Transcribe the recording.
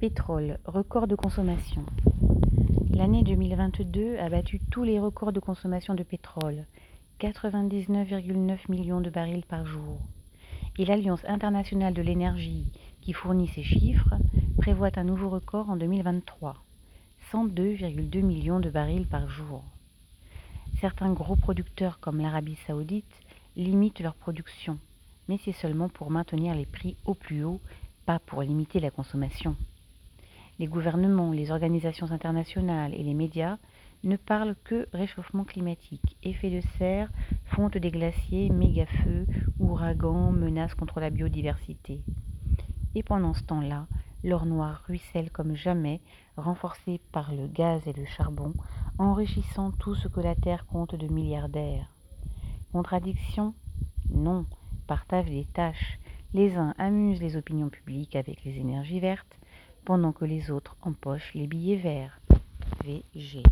Pétrole, record de consommation. L'année 2022 a battu tous les records de consommation de pétrole, 99,9 millions de barils par jour. Et l'Alliance internationale de l'énergie, qui fournit ces chiffres, prévoit un nouveau record en 2023, 102,2 millions de barils par jour. Certains gros producteurs comme l'Arabie saoudite limitent leur production, mais c'est seulement pour maintenir les prix au plus haut, pas pour limiter la consommation. Les gouvernements, les organisations internationales et les médias ne parlent que réchauffement climatique, effet de serre, fonte des glaciers, méga-feux, ouragans, menaces contre la biodiversité. Et pendant ce temps-là, l'or noir ruisselle comme jamais, renforcé par le gaz et le charbon, enrichissant tout ce que la Terre compte de milliardaires. Contradiction? Non, partage des tâches. Les uns amusent les opinions publiques avec les énergies vertes, pendant que les autres empochent les billets verts. VG.